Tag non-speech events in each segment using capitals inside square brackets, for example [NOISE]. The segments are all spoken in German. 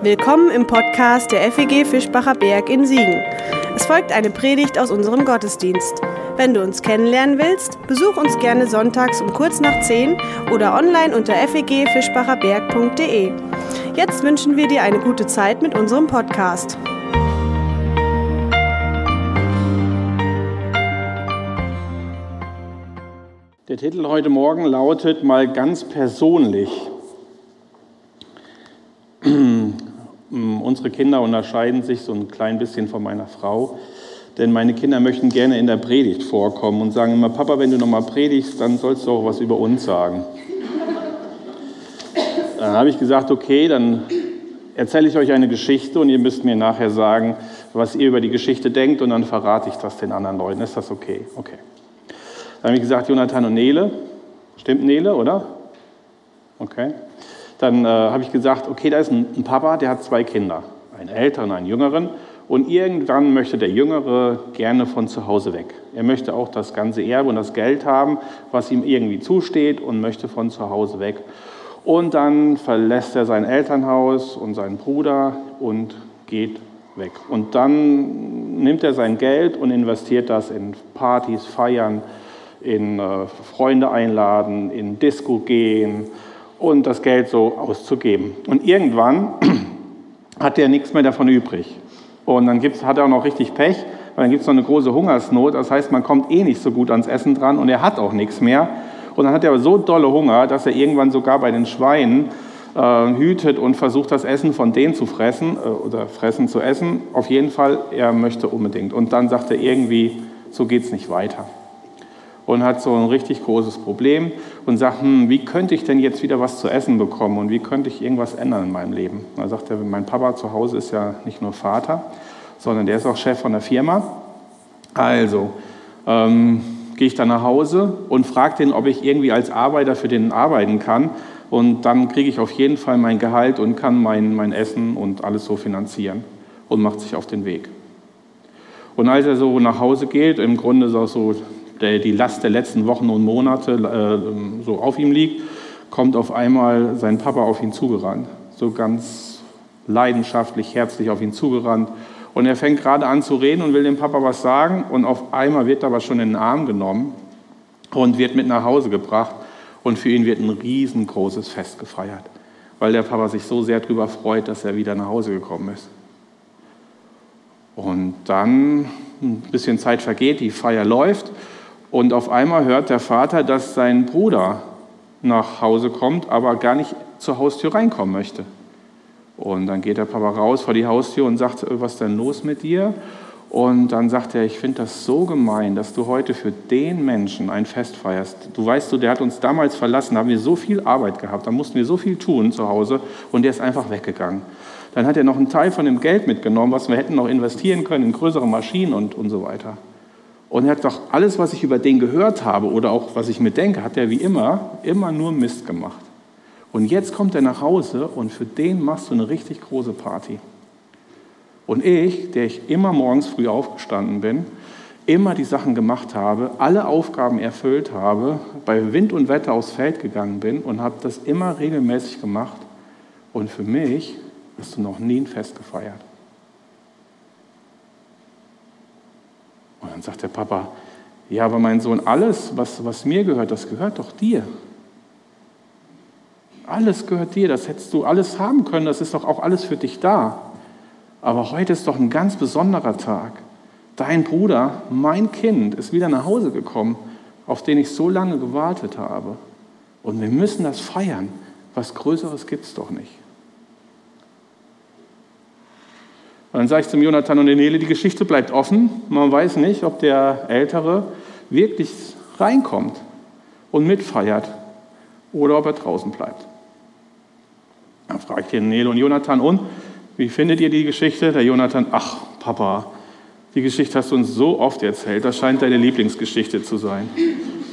Willkommen im Podcast der FEG Fischbacher Berg in Siegen. Es folgt eine Predigt aus unserem Gottesdienst. Wenn du uns kennenlernen willst, besuch uns gerne sonntags um kurz nach 10 oder online unter fegfischbacherberg.de. Jetzt wünschen wir dir eine gute Zeit mit unserem Podcast. Der Titel heute Morgen lautet mal ganz persönlich. Unsere Kinder unterscheiden sich so ein klein bisschen von meiner Frau, denn meine Kinder möchten gerne in der Predigt vorkommen und sagen immer, Papa, wenn du nochmal predigst, dann sollst du auch was über uns sagen. Dann habe ich gesagt, okay, dann erzähle ich euch eine Geschichte und ihr müsst mir nachher sagen, was ihr über die Geschichte denkt und dann verrate ich das den anderen Leuten. Ist das okay? Okay. Dann habe ich gesagt, Jonathan und Nele. Stimmt Nele, oder? Okay. Dann äh, habe ich gesagt, okay, da ist ein, ein Papa, der hat zwei Kinder, einen älteren, einen jüngeren. Und irgendwann möchte der Jüngere gerne von zu Hause weg. Er möchte auch das ganze Erbe und das Geld haben, was ihm irgendwie zusteht und möchte von zu Hause weg. Und dann verlässt er sein Elternhaus und seinen Bruder und geht weg. Und dann nimmt er sein Geld und investiert das in Partys, Feiern, in äh, Freunde einladen, in Disco gehen, und das Geld so auszugeben. Und irgendwann [CLEARS THROAT] hat er nichts mehr davon übrig. Und dann gibt's, hat er auch noch richtig Pech, weil dann gibt es noch eine große Hungersnot. Das heißt, man kommt eh nicht so gut ans Essen dran und er hat auch nichts mehr. Und dann hat er aber so dolle Hunger, dass er irgendwann sogar bei den Schweinen äh, hütet und versucht, das Essen von denen zu fressen äh, oder fressen zu essen. Auf jeden Fall, er möchte unbedingt. Und dann sagt er irgendwie, so geht es nicht weiter und hat so ein richtig großes Problem und sagt, hm, wie könnte ich denn jetzt wieder was zu essen bekommen und wie könnte ich irgendwas ändern in meinem Leben? Da sagt er, mein Papa zu Hause ist ja nicht nur Vater, sondern der ist auch Chef von der Firma. Also ähm, gehe ich dann nach Hause und frage den, ob ich irgendwie als Arbeiter für den arbeiten kann. Und dann kriege ich auf jeden Fall mein Gehalt und kann mein, mein Essen und alles so finanzieren und macht sich auf den Weg. Und als er so nach Hause geht, im Grunde ist auch so der die Last der letzten Wochen und Monate äh, so auf ihm liegt, kommt auf einmal sein Papa auf ihn zugerannt, so ganz leidenschaftlich, herzlich auf ihn zugerannt. Und er fängt gerade an zu reden und will dem Papa was sagen und auf einmal wird er aber schon in den Arm genommen und wird mit nach Hause gebracht und für ihn wird ein riesengroßes Fest gefeiert, weil der Papa sich so sehr darüber freut, dass er wieder nach Hause gekommen ist. Und dann ein bisschen Zeit vergeht, die Feier läuft und auf einmal hört der Vater, dass sein Bruder nach Hause kommt, aber gar nicht zur Haustür reinkommen möchte. Und dann geht der Papa raus vor die Haustür und sagt, äh, was ist denn los mit dir? Und dann sagt er, ich finde das so gemein, dass du heute für den Menschen ein Fest feierst. Du weißt du, der hat uns damals verlassen, da haben wir so viel Arbeit gehabt, da mussten wir so viel tun zu Hause und der ist einfach weggegangen. Dann hat er noch einen Teil von dem Geld mitgenommen, was wir hätten noch investieren können in größere Maschinen und, und so weiter. Und er hat doch alles, was ich über den gehört habe oder auch was ich mir denke, hat er wie immer immer nur Mist gemacht. Und jetzt kommt er nach Hause und für den machst du eine richtig große Party. Und ich, der ich immer morgens früh aufgestanden bin, immer die Sachen gemacht habe, alle Aufgaben erfüllt habe, bei Wind und Wetter aufs Feld gegangen bin und habe das immer regelmäßig gemacht. Und für mich hast du noch nie ein Fest gefeiert. Dann sagt der Papa, ja, aber mein Sohn, alles, was, was mir gehört, das gehört doch dir. Alles gehört dir, das hättest du alles haben können, das ist doch auch alles für dich da. Aber heute ist doch ein ganz besonderer Tag. Dein Bruder, mein Kind, ist wieder nach Hause gekommen, auf den ich so lange gewartet habe. Und wir müssen das feiern. Was Größeres gibt es doch nicht. Und dann sage ich zum Jonathan und der Nele, die Geschichte bleibt offen. Man weiß nicht, ob der Ältere wirklich reinkommt und mitfeiert oder ob er draußen bleibt. Dann frage ich den Nele und Jonathan, und wie findet ihr die Geschichte? Der Jonathan, ach Papa, die Geschichte hast du uns so oft erzählt, das scheint deine Lieblingsgeschichte zu sein.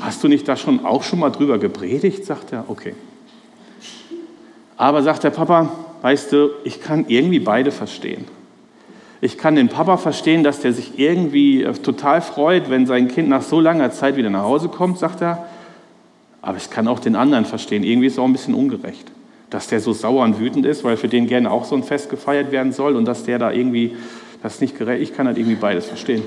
Hast du nicht da schon auch schon mal drüber gepredigt? sagt er, okay. Aber sagt der Papa, weißt du, ich kann irgendwie beide verstehen. Ich kann den Papa verstehen, dass der sich irgendwie äh, total freut, wenn sein Kind nach so langer Zeit wieder nach Hause kommt, sagt er. Aber ich kann auch den anderen verstehen. Irgendwie ist es auch ein bisschen ungerecht. dass der so sauer und wütend ist, weil für den gerne auch so ein Fest gefeiert werden soll und dass der da irgendwie, das nicht gerecht, ich kann halt irgendwie beides verstehen.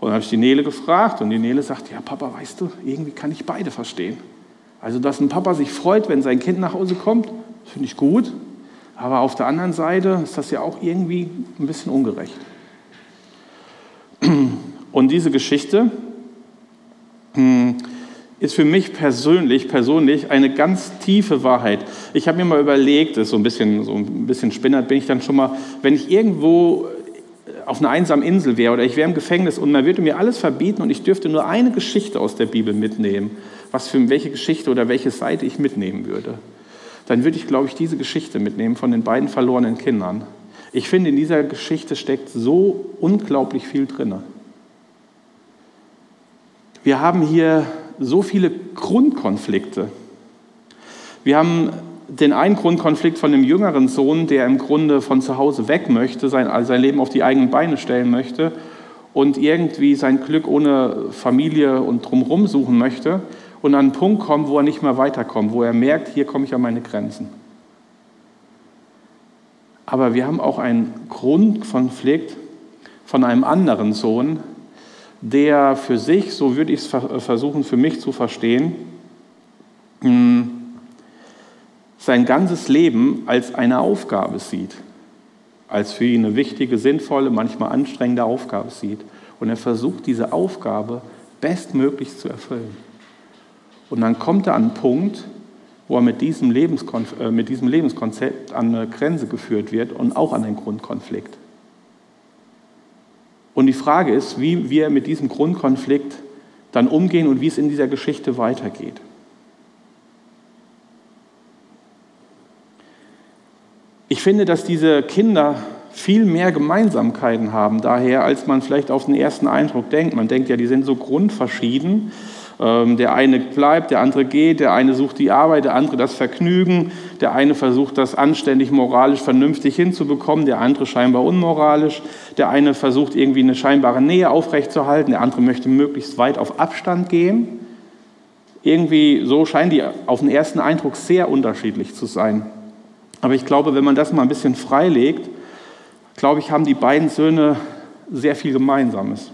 Und dann habe ich die Nele gefragt und die Nele sagt, ja Papa, weißt du, irgendwie kann ich beide verstehen. Also, dass ein Papa sich freut, wenn sein Kind nach Hause kommt, finde ich gut. Aber auf der anderen Seite ist das ja auch irgendwie ein bisschen ungerecht. Und diese Geschichte hm, ist für mich persönlich, persönlich eine ganz tiefe Wahrheit. Ich habe mir mal überlegt, ist so ein bisschen, so ein bisschen spinnert bin ich dann schon mal, wenn ich irgendwo auf einer einsamen Insel wäre oder ich wäre im Gefängnis und man würde mir alles verbieten und ich dürfte nur eine Geschichte aus der Bibel mitnehmen, was für welche Geschichte oder welche Seite ich mitnehmen würde, dann würde ich, glaube ich, diese Geschichte mitnehmen von den beiden verlorenen Kindern. Ich finde, in dieser Geschichte steckt so unglaublich viel drin. Wir haben hier so viele Grundkonflikte. Wir haben den einen Grundkonflikt von dem jüngeren Sohn, der im Grunde von zu Hause weg möchte, sein, also sein Leben auf die eigenen Beine stellen möchte und irgendwie sein Glück ohne Familie und drumherum suchen möchte und an einen Punkt kommt, wo er nicht mehr weiterkommt, wo er merkt, hier komme ich an meine Grenzen. Aber wir haben auch einen Grundkonflikt von einem anderen Sohn, der für sich, so würde ich es versuchen für mich zu verstehen, hm, sein ganzes Leben als eine Aufgabe sieht, als für ihn eine wichtige, sinnvolle, manchmal anstrengende Aufgabe sieht. Und er versucht, diese Aufgabe bestmöglich zu erfüllen. Und dann kommt er an einen Punkt, wo er mit diesem, äh, mit diesem Lebenskonzept an eine Grenze geführt wird und auch an einen Grundkonflikt. Und die Frage ist, wie wir mit diesem Grundkonflikt dann umgehen und wie es in dieser Geschichte weitergeht. Ich finde, dass diese Kinder viel mehr Gemeinsamkeiten haben daher, als man vielleicht auf den ersten Eindruck denkt. Man denkt ja, die sind so grundverschieden. Ähm, der eine bleibt, der andere geht, der eine sucht die Arbeit, der andere das Vergnügen, der eine versucht das anständig, moralisch, vernünftig hinzubekommen, der andere scheinbar unmoralisch, der eine versucht irgendwie eine scheinbare Nähe aufrechtzuerhalten, der andere möchte möglichst weit auf Abstand gehen. Irgendwie so scheinen die auf den ersten Eindruck sehr unterschiedlich zu sein. Aber ich glaube, wenn man das mal ein bisschen freilegt, glaube ich, haben die beiden Söhne sehr viel Gemeinsames.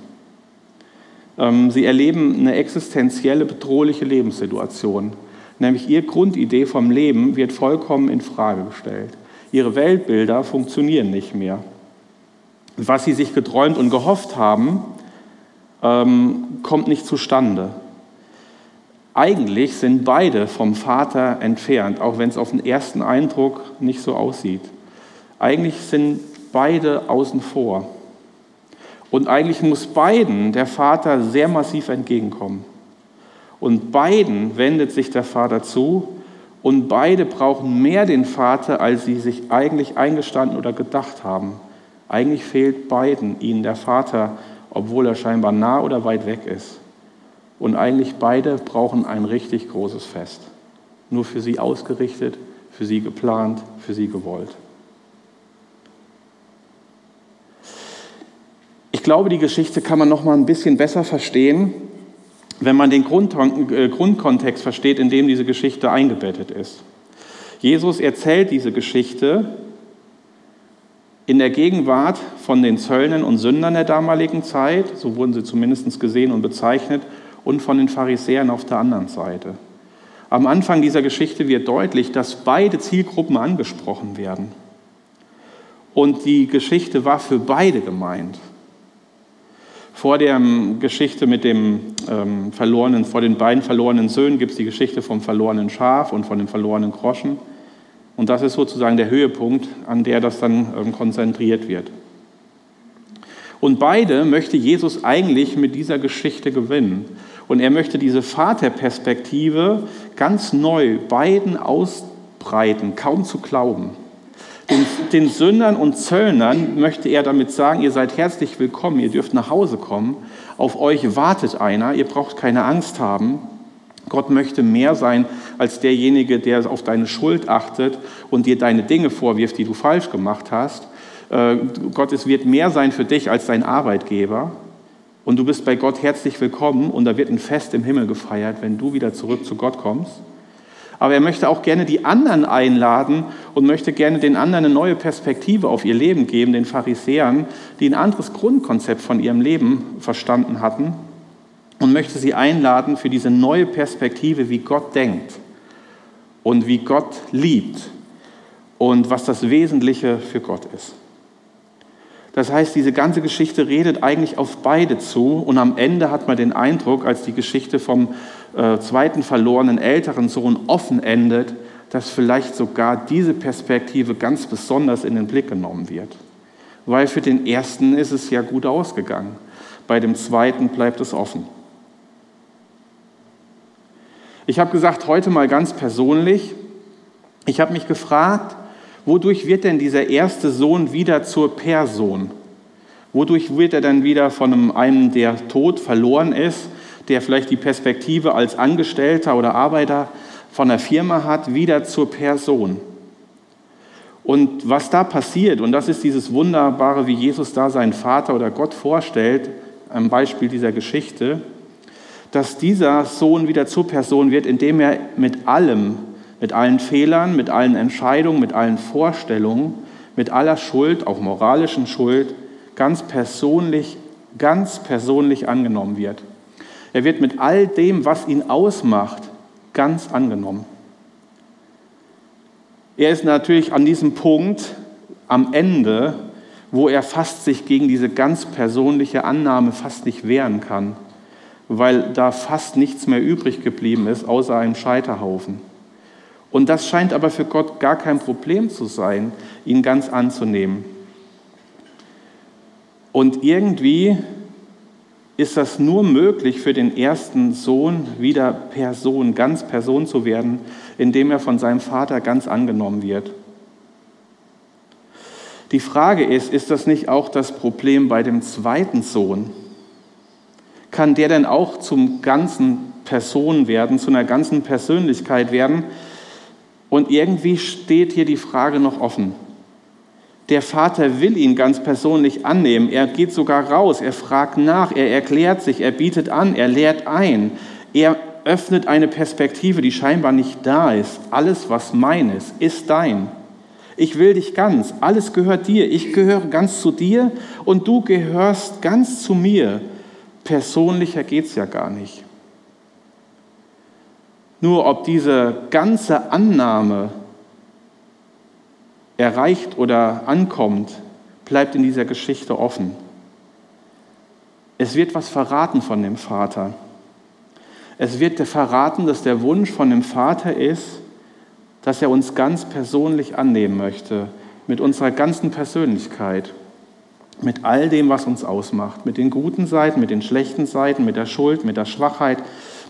Ähm, sie erleben eine existenzielle, bedrohliche Lebenssituation. Nämlich ihre Grundidee vom Leben wird vollkommen in Frage gestellt. Ihre Weltbilder funktionieren nicht mehr. Was sie sich geträumt und gehofft haben, ähm, kommt nicht zustande. Eigentlich sind beide vom Vater entfernt, auch wenn es auf den ersten Eindruck nicht so aussieht. Eigentlich sind beide außen vor. Und eigentlich muss beiden der Vater sehr massiv entgegenkommen. Und beiden wendet sich der Vater zu und beide brauchen mehr den Vater, als sie sich eigentlich eingestanden oder gedacht haben. Eigentlich fehlt beiden ihnen der Vater, obwohl er scheinbar nah oder weit weg ist. Und eigentlich beide brauchen ein richtig großes Fest. Nur für sie ausgerichtet, für sie geplant, für sie gewollt. Ich glaube, die Geschichte kann man noch mal ein bisschen besser verstehen, wenn man den äh, Grundkontext versteht, in dem diese Geschichte eingebettet ist. Jesus erzählt diese Geschichte in der Gegenwart von den Zöllnern und Sündern der damaligen Zeit, so wurden sie zumindest gesehen und bezeichnet, und von den Pharisäern auf der anderen Seite. Am Anfang dieser Geschichte wird deutlich, dass beide Zielgruppen angesprochen werden. Und die Geschichte war für beide gemeint. Vor der Geschichte mit dem ähm, verlorenen, vor den beiden verlorenen Söhnen gibt es die Geschichte vom verlorenen Schaf und von dem verlorenen Groschen. Und das ist sozusagen der Höhepunkt, an der das dann ähm, konzentriert wird. Und beide möchte Jesus eigentlich mit dieser Geschichte gewinnen. Und er möchte diese Vaterperspektive ganz neu beiden ausbreiten, kaum zu glauben. Den, den Sündern und Zöllnern möchte er damit sagen, ihr seid herzlich willkommen, ihr dürft nach Hause kommen, auf euch wartet einer, ihr braucht keine Angst haben. Gott möchte mehr sein als derjenige, der auf deine Schuld achtet und dir deine Dinge vorwirft, die du falsch gemacht hast. Äh, Gott es wird mehr sein für dich als dein Arbeitgeber. Und du bist bei Gott herzlich willkommen und da wird ein Fest im Himmel gefeiert, wenn du wieder zurück zu Gott kommst. Aber er möchte auch gerne die anderen einladen und möchte gerne den anderen eine neue Perspektive auf ihr Leben geben, den Pharisäern, die ein anderes Grundkonzept von ihrem Leben verstanden hatten und möchte sie einladen für diese neue Perspektive, wie Gott denkt und wie Gott liebt und was das Wesentliche für Gott ist. Das heißt, diese ganze Geschichte redet eigentlich auf beide zu und am Ende hat man den Eindruck, als die Geschichte vom äh, zweiten verlorenen älteren Sohn offen endet, dass vielleicht sogar diese Perspektive ganz besonders in den Blick genommen wird. Weil für den ersten ist es ja gut ausgegangen, bei dem zweiten bleibt es offen. Ich habe gesagt, heute mal ganz persönlich, ich habe mich gefragt, wodurch wird denn dieser erste Sohn wieder zur Person? Wodurch wird er dann wieder von einem, der tot verloren ist, der vielleicht die Perspektive als Angestellter oder Arbeiter von der Firma hat, wieder zur Person? Und was da passiert, und das ist dieses Wunderbare, wie Jesus da seinen Vater oder Gott vorstellt, am Beispiel dieser Geschichte, dass dieser Sohn wieder zur Person wird, indem er mit allem, mit allen Fehlern, mit allen Entscheidungen, mit allen Vorstellungen, mit aller Schuld, auch moralischen Schuld, ganz persönlich, ganz persönlich angenommen wird. Er wird mit all dem, was ihn ausmacht, ganz angenommen. Er ist natürlich an diesem Punkt am Ende, wo er fast sich gegen diese ganz persönliche Annahme fast nicht wehren kann, weil da fast nichts mehr übrig geblieben ist, außer einem Scheiterhaufen. Und das scheint aber für Gott gar kein Problem zu sein, ihn ganz anzunehmen. Und irgendwie ist das nur möglich für den ersten Sohn, wieder Person, ganz Person zu werden, indem er von seinem Vater ganz angenommen wird. Die Frage ist, ist das nicht auch das Problem bei dem zweiten Sohn? Kann der denn auch zum ganzen Person werden, zu einer ganzen Persönlichkeit werden? Und irgendwie steht hier die Frage noch offen. Der Vater will ihn ganz persönlich annehmen. Er geht sogar raus, er fragt nach, er erklärt sich, er bietet an, er lehrt ein. Er öffnet eine Perspektive, die scheinbar nicht da ist. Alles, was mein ist, ist dein. Ich will dich ganz. Alles gehört dir. Ich gehöre ganz zu dir und du gehörst ganz zu mir. Persönlicher geht es ja gar nicht. Nur ob diese ganze Annahme erreicht oder ankommt, bleibt in dieser Geschichte offen. Es wird was verraten von dem Vater. Es wird verraten, dass der Wunsch von dem Vater ist, dass er uns ganz persönlich annehmen möchte, mit unserer ganzen Persönlichkeit, mit all dem, was uns ausmacht, mit den guten Seiten, mit den schlechten Seiten, mit der Schuld, mit der Schwachheit,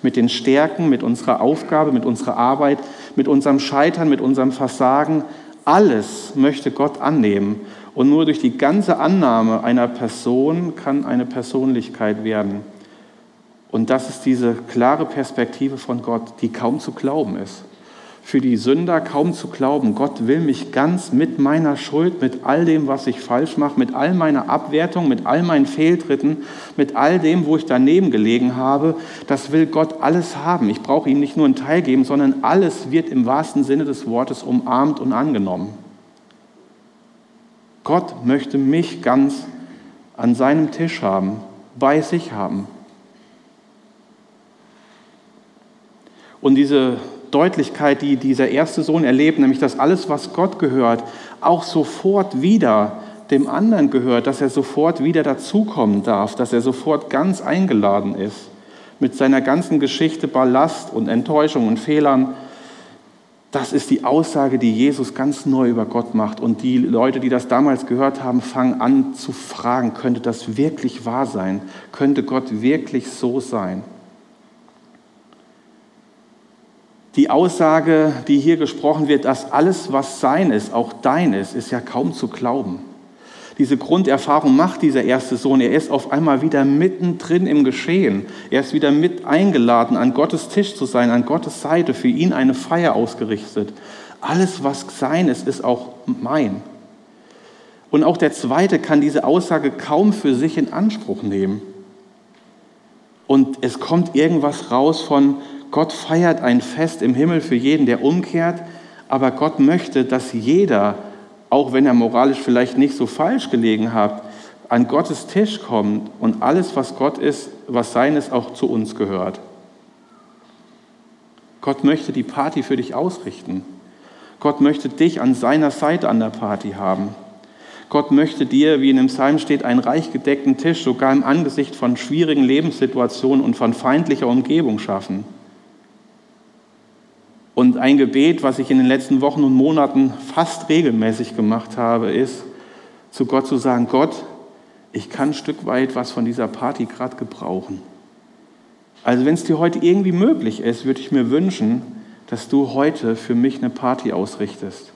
mit den Stärken, mit unserer Aufgabe, mit unserer Arbeit, mit unserem Scheitern, mit unserem Versagen. Alles möchte Gott annehmen. Und nur durch die ganze Annahme einer Person kann eine Persönlichkeit werden. Und das ist diese klare Perspektive von Gott, die kaum zu glauben ist für die Sünder kaum zu glauben. Gott will mich ganz mit meiner Schuld, mit all dem, was ich falsch mache, mit all meiner Abwertung, mit all meinen Fehltritten, mit all dem, wo ich daneben gelegen habe, das will Gott alles haben. Ich brauche ihm nicht nur einen Teil geben, sondern alles wird im wahrsten Sinne des Wortes umarmt und angenommen. Gott möchte mich ganz an seinem Tisch haben, bei sich haben. Und diese Deutlichkeit, die dieser erste Sohn erlebt, nämlich dass alles, was Gott gehört, auch sofort wieder dem anderen gehört, dass er sofort wieder dazukommen darf, dass er sofort ganz eingeladen ist, mit seiner ganzen Geschichte Ballast und Enttäuschung und Fehlern. Das ist die Aussage, die Jesus ganz neu über Gott macht. Und die Leute, die das damals gehört haben, fangen an zu fragen, könnte das wirklich wahr sein? Könnte Gott wirklich so sein? Die Aussage, die hier gesprochen wird, dass alles, was sein ist, auch dein ist, ist ja kaum zu glauben. Diese Grunderfahrung macht dieser erste Sohn. Er ist auf einmal wieder mittendrin im Geschehen. Er ist wieder mit eingeladen, an Gottes Tisch zu sein, an Gottes Seite, für ihn eine Feier ausgerichtet. Alles, was sein ist, ist auch mein. Und auch der Zweite kann diese Aussage kaum für sich in Anspruch nehmen. Und es kommt irgendwas raus von, Gott feiert ein Fest im Himmel für jeden, der umkehrt, aber Gott möchte, dass jeder, auch wenn er moralisch vielleicht nicht so falsch gelegen hat, an Gottes Tisch kommt und alles, was Gott ist, was sein ist, auch zu uns gehört. Gott möchte die Party für dich ausrichten. Gott möchte dich an seiner Seite an der Party haben. Gott möchte dir, wie in dem Psalm steht, einen reich gedeckten Tisch sogar im Angesicht von schwierigen Lebenssituationen und von feindlicher Umgebung schaffen. Und ein Gebet, was ich in den letzten Wochen und Monaten fast regelmäßig gemacht habe, ist, zu Gott zu sagen, Gott, ich kann ein Stück weit was von dieser Party gerade gebrauchen. Also wenn es dir heute irgendwie möglich ist, würde ich mir wünschen, dass du heute für mich eine Party ausrichtest.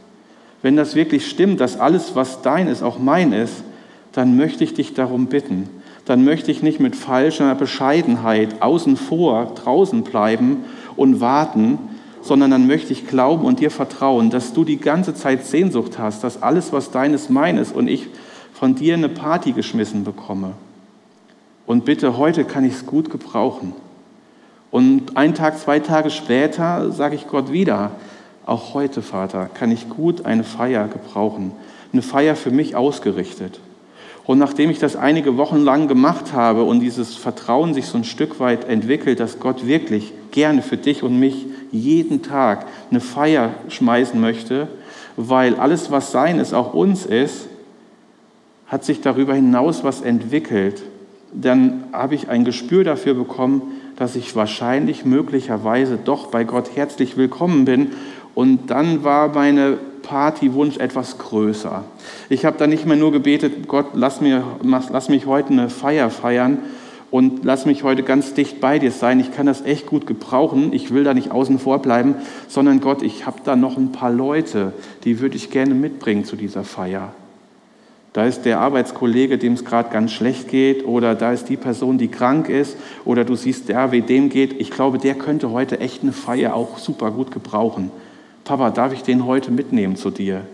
Wenn das wirklich stimmt, dass alles, was dein ist, auch mein ist, dann möchte ich dich darum bitten. Dann möchte ich nicht mit falscher Bescheidenheit außen vor, draußen bleiben und warten, sondern dann möchte ich glauben und dir vertrauen, dass du die ganze Zeit Sehnsucht hast, dass alles, was dein ist, mein ist und ich von dir eine Party geschmissen bekomme. Und bitte, heute kann ich es gut gebrauchen. Und ein Tag, zwei Tage später sage ich Gott wieder, auch heute, Vater, kann ich gut eine Feier gebrauchen. Eine Feier für mich ausgerichtet. Und nachdem ich das einige Wochen lang gemacht habe und dieses Vertrauen sich so ein Stück weit entwickelt, dass Gott wirklich gerne für dich und mich jeden Tag eine Feier schmeißen möchte, weil alles, was sein ist, auch uns ist, hat sich darüber hinaus was entwickelt. Dann habe ich ein Gespür dafür bekommen, dass ich wahrscheinlich möglicherweise doch bei Gott herzlich willkommen bin und dann war meine Partywunsch etwas größer. Ich habe dann nicht mehr nur gebetet, Gott, lass, mir, lass mich heute eine Feier feiern und lass mich heute ganz dicht bei dir sein. Ich kann das echt gut gebrauchen. Ich will da nicht außen vor bleiben, sondern Gott, ich habe da noch ein paar Leute, die würde ich gerne mitbringen zu dieser Feier. Da ist der Arbeitskollege, dem es gerade ganz schlecht geht, oder da ist die Person, die krank ist, oder du siehst, der, wie dem geht. Ich glaube, der könnte heute echt eine Feier auch super gut gebrauchen. Papa, darf ich den heute mitnehmen zu dir?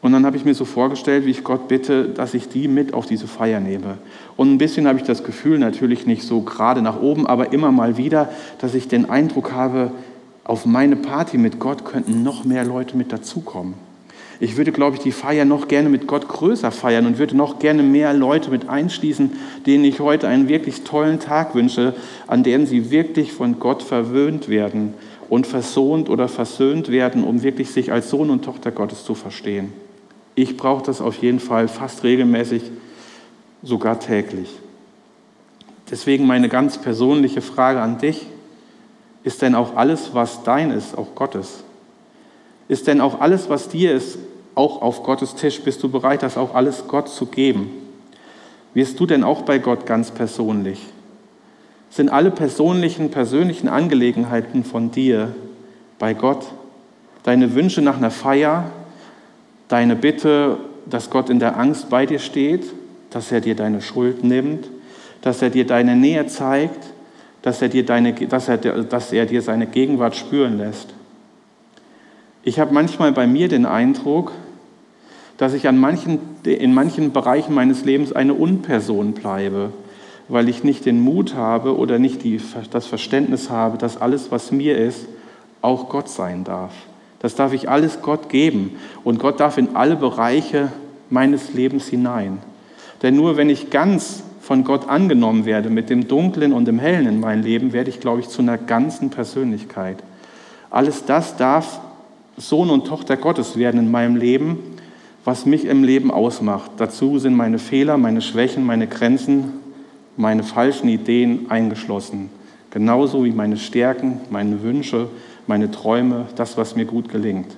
Und dann habe ich mir so vorgestellt, wie ich Gott bitte, dass ich die mit auf diese Feier nehme. Und ein bisschen habe ich das Gefühl, natürlich nicht so gerade nach oben, aber immer mal wieder, dass ich den Eindruck habe, auf meine Party mit Gott könnten noch mehr Leute mit dazukommen. Ich würde, glaube ich, die Feier noch gerne mit Gott größer feiern und würde noch gerne mehr Leute mit einschließen, denen ich heute einen wirklich tollen Tag wünsche, an denen sie wirklich von Gott verwöhnt werden und versöhnt oder versöhnt werden, um wirklich sich als Sohn und Tochter Gottes zu verstehen. Ich brauche das auf jeden Fall fast regelmäßig, sogar täglich. Deswegen meine ganz persönliche Frage an dich, ist denn auch alles, was dein ist, auch Gottes? Ist denn auch alles, was dir ist, auch auf Gottes Tisch? Bist du bereit, das auch alles Gott zu geben? Wirst du denn auch bei Gott ganz persönlich? sind alle persönlichen, persönlichen Angelegenheiten von dir bei Gott. Deine Wünsche nach einer Feier, deine Bitte, dass Gott in der Angst bei dir steht, dass er dir deine Schuld nimmt, dass er dir deine Nähe zeigt, dass er dir, deine, dass er, dass er dir seine Gegenwart spüren lässt. Ich habe manchmal bei mir den Eindruck, dass ich an manchen, in manchen Bereichen meines Lebens eine Unperson bleibe weil ich nicht den Mut habe oder nicht die, das Verständnis habe, dass alles, was mir ist, auch Gott sein darf. Das darf ich alles Gott geben und Gott darf in alle Bereiche meines Lebens hinein. Denn nur wenn ich ganz von Gott angenommen werde, mit dem Dunklen und dem Hellen in meinem Leben, werde ich, glaube ich, zu einer ganzen Persönlichkeit. Alles das darf Sohn und Tochter Gottes werden in meinem Leben, was mich im Leben ausmacht. Dazu sind meine Fehler, meine Schwächen, meine Grenzen, meine falschen Ideen eingeschlossen. Genauso wie meine Stärken, meine Wünsche, meine Träume, das, was mir gut gelingt.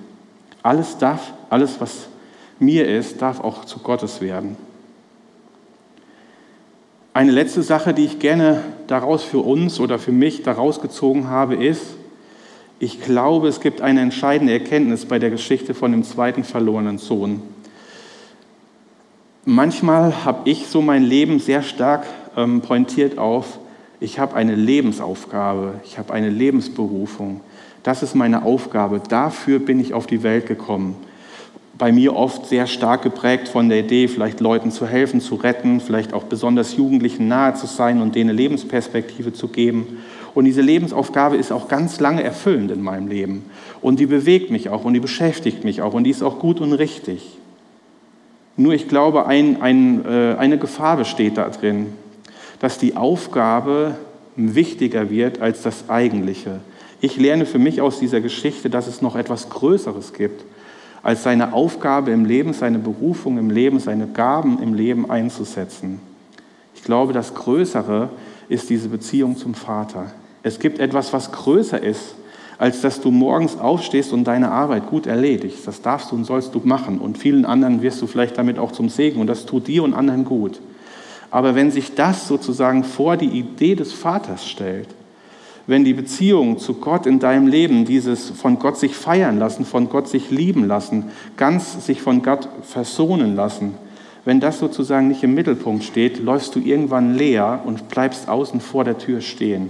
Alles darf, alles, was mir ist, darf auch zu Gottes werden. Eine letzte Sache, die ich gerne daraus für uns oder für mich daraus gezogen habe, ist, ich glaube, es gibt eine entscheidende Erkenntnis bei der Geschichte von dem zweiten verlorenen Sohn. Manchmal habe ich so mein Leben sehr stark ähm, pointiert auf, ich habe eine Lebensaufgabe, ich habe eine Lebensberufung. Das ist meine Aufgabe. Dafür bin ich auf die Welt gekommen. bei mir oft sehr stark geprägt von der Idee, vielleicht Leuten zu helfen, zu retten, vielleicht auch besonders Jugendlichen nahe zu sein und denen eine Lebensperspektive zu geben. Und diese Lebensaufgabe ist auch ganz lange erfüllend in meinem Leben. Und die bewegt mich auch und die beschäftigt mich auch und die ist auch gut und richtig. Nur ich glaube, ein, ein, äh, eine Gefahr besteht da drin, dass die Aufgabe wichtiger wird als das Eigentliche. Ich lerne für mich aus dieser Geschichte, dass es noch etwas Größeres gibt als seine Aufgabe im Leben, seine Berufung im Leben, seine Gaben im Leben einzusetzen. Ich glaube, das Größere ist diese Beziehung zum Vater. Es gibt etwas, was größer ist, als dass du morgens aufstehst und deine Arbeit gut erledigst. Das darfst du und sollst du machen. Und vielen anderen wirst du vielleicht damit auch zum Segen. Und das tut dir und anderen gut. Aber wenn sich das sozusagen vor die Idee des Vaters stellt, wenn die Beziehung zu Gott in deinem Leben, dieses von Gott sich feiern lassen, von Gott sich lieben lassen, ganz sich von Gott versohnen lassen, wenn das sozusagen nicht im Mittelpunkt steht, läufst du irgendwann leer und bleibst außen vor der Tür stehen.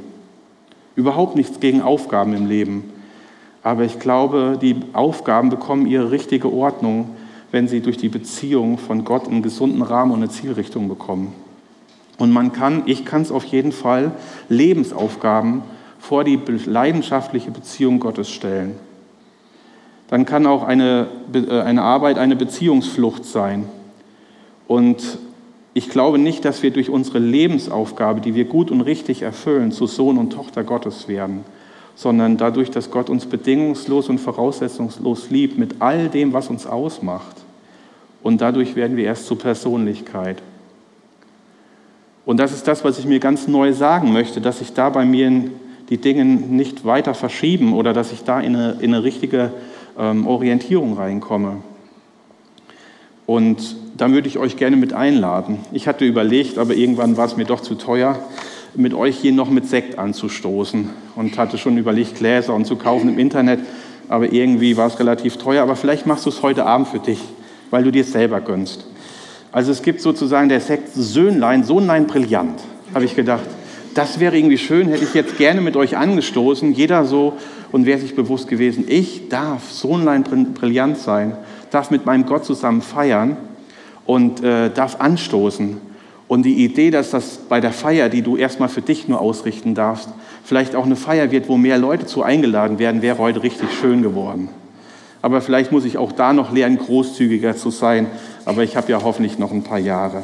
Überhaupt nichts gegen Aufgaben im Leben. Aber ich glaube, die Aufgaben bekommen ihre richtige Ordnung, wenn sie durch die Beziehung von Gott einen gesunden Rahmen und eine Zielrichtung bekommen. Und man kann, ich kann es auf jeden Fall, Lebensaufgaben vor die leidenschaftliche Beziehung Gottes stellen. Dann kann auch eine, äh, eine Arbeit eine Beziehungsflucht sein. Und ich glaube nicht, dass wir durch unsere Lebensaufgabe, die wir gut und richtig erfüllen, zu Sohn und Tochter Gottes werden, sondern dadurch, dass Gott uns bedingungslos und voraussetzungslos liebt mit all dem, was uns ausmacht. Und dadurch werden wir erst zur Persönlichkeit. Und das ist das, was ich mir ganz neu sagen möchte, dass ich da bei mir in die Dinge nicht weiter verschieben oder dass ich da in eine, in eine richtige ähm, Orientierung reinkomme. Und da würde ich euch gerne mit einladen. Ich hatte überlegt, aber irgendwann war es mir doch zu teuer, mit euch hier noch mit Sekt anzustoßen und hatte schon überlegt, Gläser und zu kaufen im Internet, aber irgendwie war es relativ teuer. Aber vielleicht machst du es heute Abend für dich, weil du dir es selber gönnst. Also es gibt sozusagen der Sekt Söhnlein, Sohnlein brillant, habe ich gedacht das wäre irgendwie schön, hätte ich jetzt gerne mit euch angestoßen, jeder so, und wäre sich bewusst gewesen, ich darf so ein brillant sein, darf mit meinem Gott zusammen feiern und äh, darf anstoßen. Und die Idee, dass das bei der Feier, die du erstmal für dich nur ausrichten darfst, vielleicht auch eine Feier wird, wo mehr Leute zu eingeladen werden, wäre heute richtig schön geworden. Aber vielleicht muss ich auch da noch lernen, großzügiger zu sein. Aber ich habe ja hoffentlich noch ein paar Jahre.